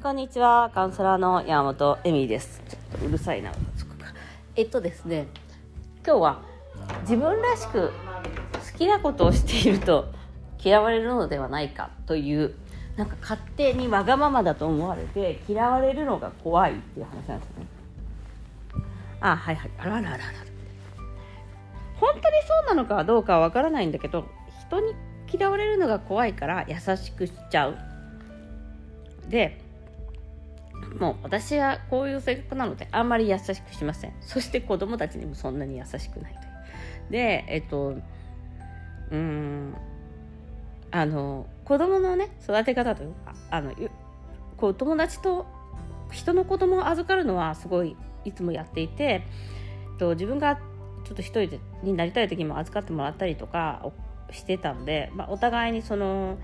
こんにちは、カウンセラーの山本恵美です。ちょっとうるさいな、そこか。えっとですね、今日は自分らしく好きなことをしていると嫌われるのではないかという、なんか勝手にわがままだと思われて嫌われるのが怖いっていう話なんですね。あ、はいはい。あららららら。本当にそうなのかどうかはわからないんだけど、人に嫌われるのが怖いから優しくしちゃう。で、もう私はこういう性格なのであんまり優しくしませんそして子供たちにもそんなに優しくないというでえっとうーんあの子供のね育て方というかあのこう友達と人の子供を預かるのはすごいいつもやっていてえっと自分がちょっと一人でになりたい時も預かってもらったりとかしてたので、まあ、お互いにその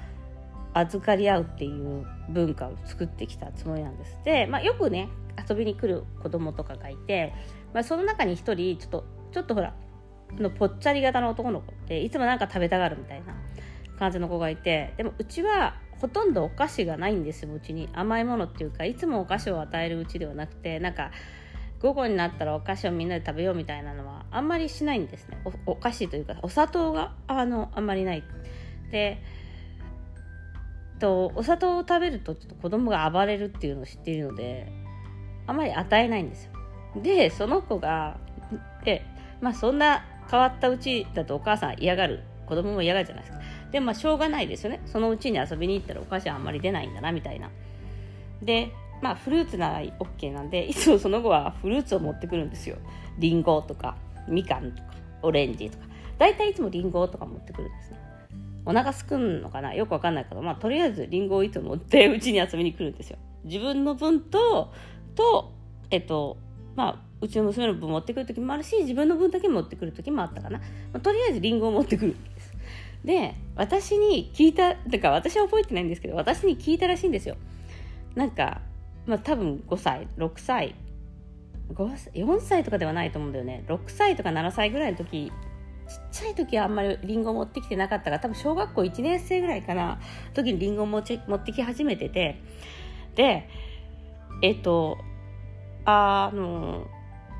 預かり合うっていう文化を作ってきたつもりなんです。で、まあ、よくね遊びに来る子供とかがいて、まあ、その中に一人ちょっとちょっとほらのぽっちゃり型の男の子っていつもなんか食べたがるみたいな感じの子がいてでもうちはほとんどお菓子がないんですようちに。甘いものっていうかいつもお菓子を与えるうちではなくてなんか午後になったらお菓子をみんなで食べようみたいなのはあんまりしないんですね。お菓子というかお砂糖があのあんまりない。でとお砂糖を食べるとちょっと子供が暴れるっていうのを知っているのであんまり与えないんですよ。でその子がでまあそんな変わったうちだとお母さん嫌がる。子供も嫌がるじゃないですか。でまあしょうがないですよね。そのうちに遊びに行ったらお菓子はあんまり出ないんだなみたいな。でまあフルーツなら OK なんでいつもその後はフルーツを持ってくるんですよりんごとかみかんとかオレンジとか大体いつもりんごとか持ってくるんですねお腹すくんのかな？よくわかんないけど、まあ、とりあえずリンゴをいつも持ってうちに遊びに来るんですよ。自分の分と、と、えっと、まあ、うちの娘の分持ってくる時もあるし、自分の分だけ持ってくる時もあったかな。まあ、とりあえずリンゴを持ってくるんです。で、私に聞いた、だか私は覚えてないんですけど、私に聞いたらしいんですよ。なんか、まあ多分5歳、6歳5、4歳とかではないと思うんだよね。6歳とか7歳ぐらいの時ちっちゃい時はあんまりリンゴ持ってきてなかったから多分小学校1年生ぐらいかな。時にリンゴ持ち持ってき始めてて。でえっとあの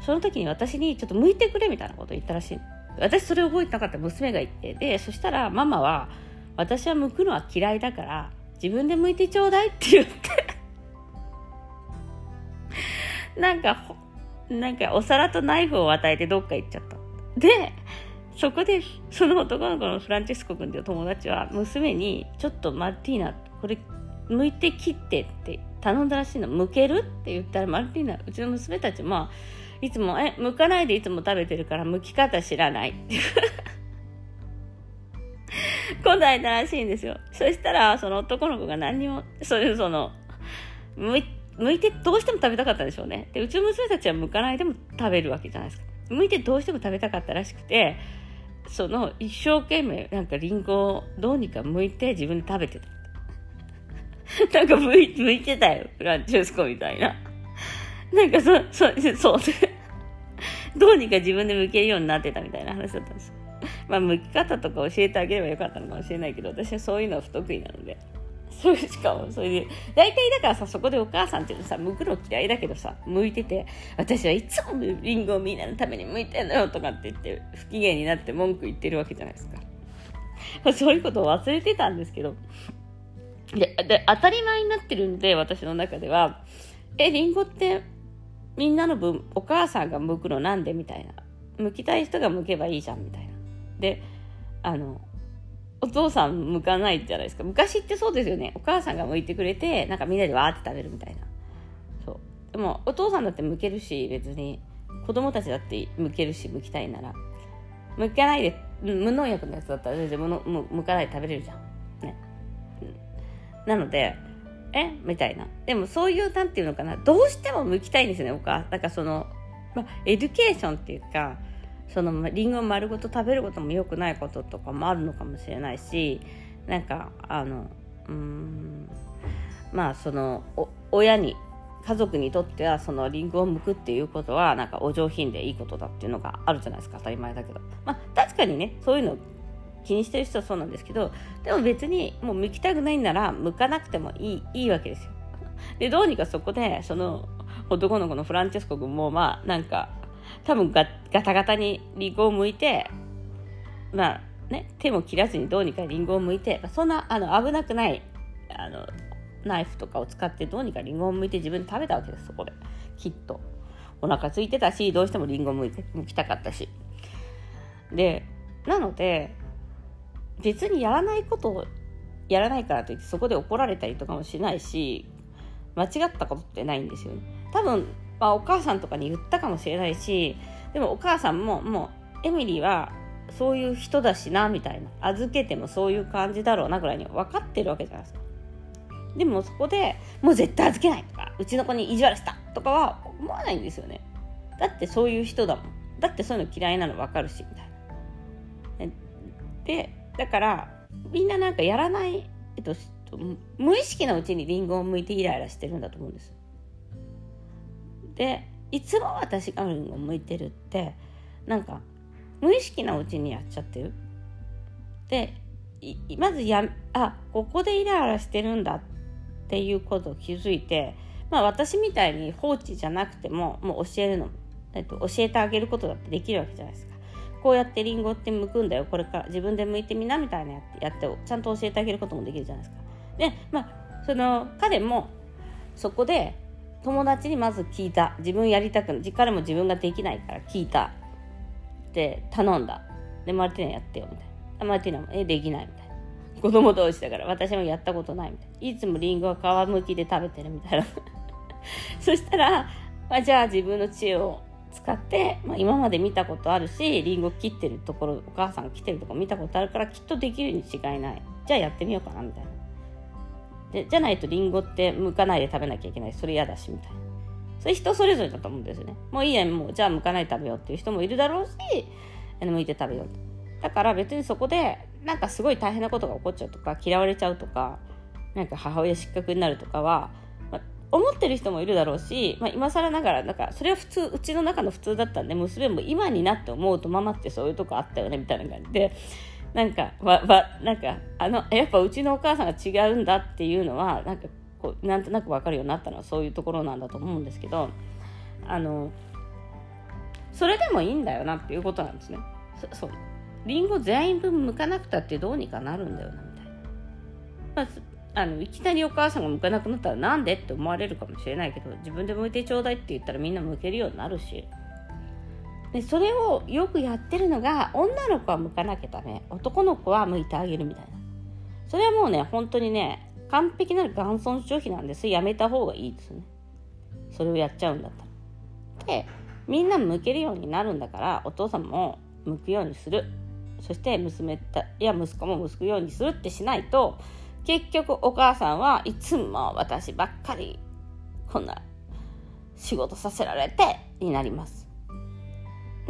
その時に私にちょっと向いてくれみたいなこと言ったらしい。私それ覚えてなかった娘が言って。でそしたらママは私は剥くのは嫌いだから自分で剥いてちょうだいって言って なんかなんかお皿とナイフを与えてどっか行っちゃった。でそこでその男の子のフランチェスコ君という友達は娘にちょっとマルティーナこれ剥いて切ってって頼んだらしいの。剥けるって言ったらマルティーナうちの娘たちもいつもえ剥かないでいつも食べてるから剥き方知らない。って答えたらしいんですよ。そしたらその男の子が何にもそういうその剥い剥いてどうしても食べたかったでしょうねでうちの娘たちは剥かないでも食べるわけじゃないですか剥いてどうしても食べたかったらしくてその一生懸命なんかリンゴをどうにか剥いて自分で食べてた。なんか剥い剥いてたよ、フランチェスコみたいな。なんかそ、そ、そう。どうにか自分で剥けるようになってたみたいな話だったんです。まあ、剥き方とか教えてあげればよかったのかもしれないけど、私はそういうのは不得意なので。それしかも、それで、大体だからさ、そこでお母さんっていうのさ、剥くの嫌いだけどさ、剥いてて、私はいつもリンゴをみんなのために剥いてんのよとかって言って、不機嫌になって文句言ってるわけじゃないですか。そういうことを忘れてたんですけど、で、で当たり前になってるんで、私の中では、え、リンゴってみんなの分、お母さんが剥くのなんでみたいな。剥きたい人が剥けばいいじゃんみたいな。で、あの、お父さん向かないじゃないですか。昔ってそうですよね。お母さんが向いてくれて、なんかみんなでわーって食べるみたいな。そう。でも、お父さんだって向けるし、別に、子供たちだって向けるし、向きたいなら。向かないで、無農薬のやつだったら全然向かないで食べれるじゃん。ね。なので、え？みたいな。でもそういう、なんていうのかな、どうしても向きたいんですよね、お母さんだからその、ま、 education っていうか、そのリンゴを丸ごと食べることも良くないこととかもあるのかもしれないしなんかあのうんまあその親に家族にとってはそのリンゴを剥くっていうことはなんかお上品でいいことだっていうのがあるじゃないですか当たり前だけど。まあ確かにねそういうの気にしてる人はそうなんですけどでも別にもう剥きたくないんなら剥かなくてもいいいいわけですよ。でどうにかそこでその男の子のフランチェスコ君もまあなんか多分ガガタガタにリンゴを剥いてまあね手も切らずにどうにかリンゴを剥いてそんなあの危なくないあのナイフとかを使ってどうにかリンゴを剥いて自分で食べたわけですそこで。きっと。お腹空いてたしどうしてもリンゴ剥いて剥きたかったし。でなので別にやらないことをやらないからといってそこで怒られたりとかもしないし間違ったことってないんですよね。多分、まあ、お母さんとかに言ったかもしれないしでもお母さんももうエミリーはそういう人だしなみたいな預けてもそういう感じだろうなぐらいに分かってるわけじゃないですか。でもそこでもう絶対預けないとかうちの子に意地悪したとかは思わないんですよね。だってそういう人だもん。だってそういうの嫌いなの分かるしみたいな。でだからみんななんかやらない、えっと、無意識のうちにリンゴを剥いてイライラしてるんだと思うんですでいつも私がリンゴを剥いてるってなんか無意識なうちにやっちゃってる。でまずやあここでイライラしてるんだっていうことを気づいてまあ私みたいに放置じゃなくてももう教えるの、えっと、教えてあげることだってできるわけじゃないですか。こうやってリンゴって剥くんだよ。これから自分で剥いてみなみたいなやってやってちゃんと教えてあげることもできるじゃないですか。でまあその彼もそこで友達にまず聞いた。自分やりたくない彼も自分ができないから聞いた。で頼んだ。でマルティナやってよみたいな。マルティナもえできないみたいな。子供同士だから私もやったことないみたいな。いつもリンゴは皮むきで食べてるみたいな。そしたら、まあ、じゃあ自分の知恵を使って、まあ、今まで見たことあるしりんご切ってるところお母さんが切ってるとこ見たことあるからきっとできるに違いない。じゃあやってみようかなみたいな。でじゃないとりんごって剥かないで食べなきゃいけない。それ嫌だしみたいな。それ人それぞれだと思うんですよね。もういいやもうじゃあ剥かないで食べようっていう人もいるだろうし剥いて食べようだから別にそこでなんかすごい大変なことが起こっちゃうとか嫌われちゃうとかなんか母親失格になるとかはま思ってる人もいるだろうし、まあ、今更ながらなんかそれは普通うちの中の普通だったんで娘も今になって思うとママってそういうとこあったよねみたいな感じでなんかわわなんかあのやっぱうちのお母さんが違うんだっていうのはなんかこうなんとなく分かるようになったのはそういうところなんだと思うんですけどあのそれでもいいんだよなっていうことなんですね。そうリンゴ全員分剥かなくたってどうにかなるんだよなみたいな。まああのいきなりお母さんが向かなくなったらなんでって思われるかもしれないけど自分で向いてちょうだいって言ったらみんな向けるようになるしでそれをよくやってるのが女の子は向かなきゃダメ。男の子は向いてあげるみたいな。それはもうね本当にね完璧なる元尊消費なんです。やめた方がいいですね。それをやっちゃうんだったら。でみんな向けるようになるんだからお父さんも向くようにする。そして娘たや息子も向くようにするってしないと結局お母さんはいつも私ばっかりこんな仕事させられてになります。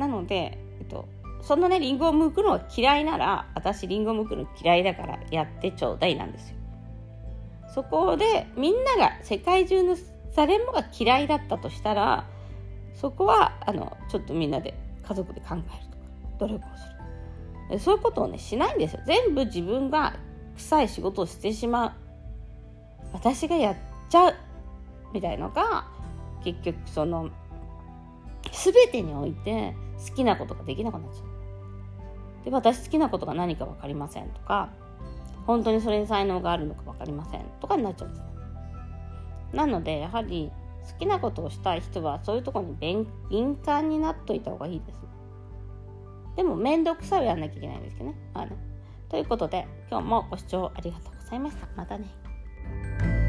なので、えっと、そんなね、リンゴを剥くのが嫌いなら、私リンゴを剥くの嫌いだからやってちょうだいなんですよ。そこでみんなが世界中の誰もが嫌いだったとしたら、そこはあのちょっとみんなで家族で考えるとか努力をする。そういうことをねしないんですよ。全部自分が臭い仕事をしてしまう私がやっちゃうみたいのが結局その全てにおいて好きなことができなくなっちゃう。で私好きなことが何か分かりませんとか本当にそれに才能があるのか分かりませんとかになっちゃうんですねなのでやはり好きなことをしたい人はそういうとこに敏感になっといた方がいいですね。でも面倒くさいをやんなきゃいけないんですけどね。あのということで今日もご視聴ありがとうございました。またね。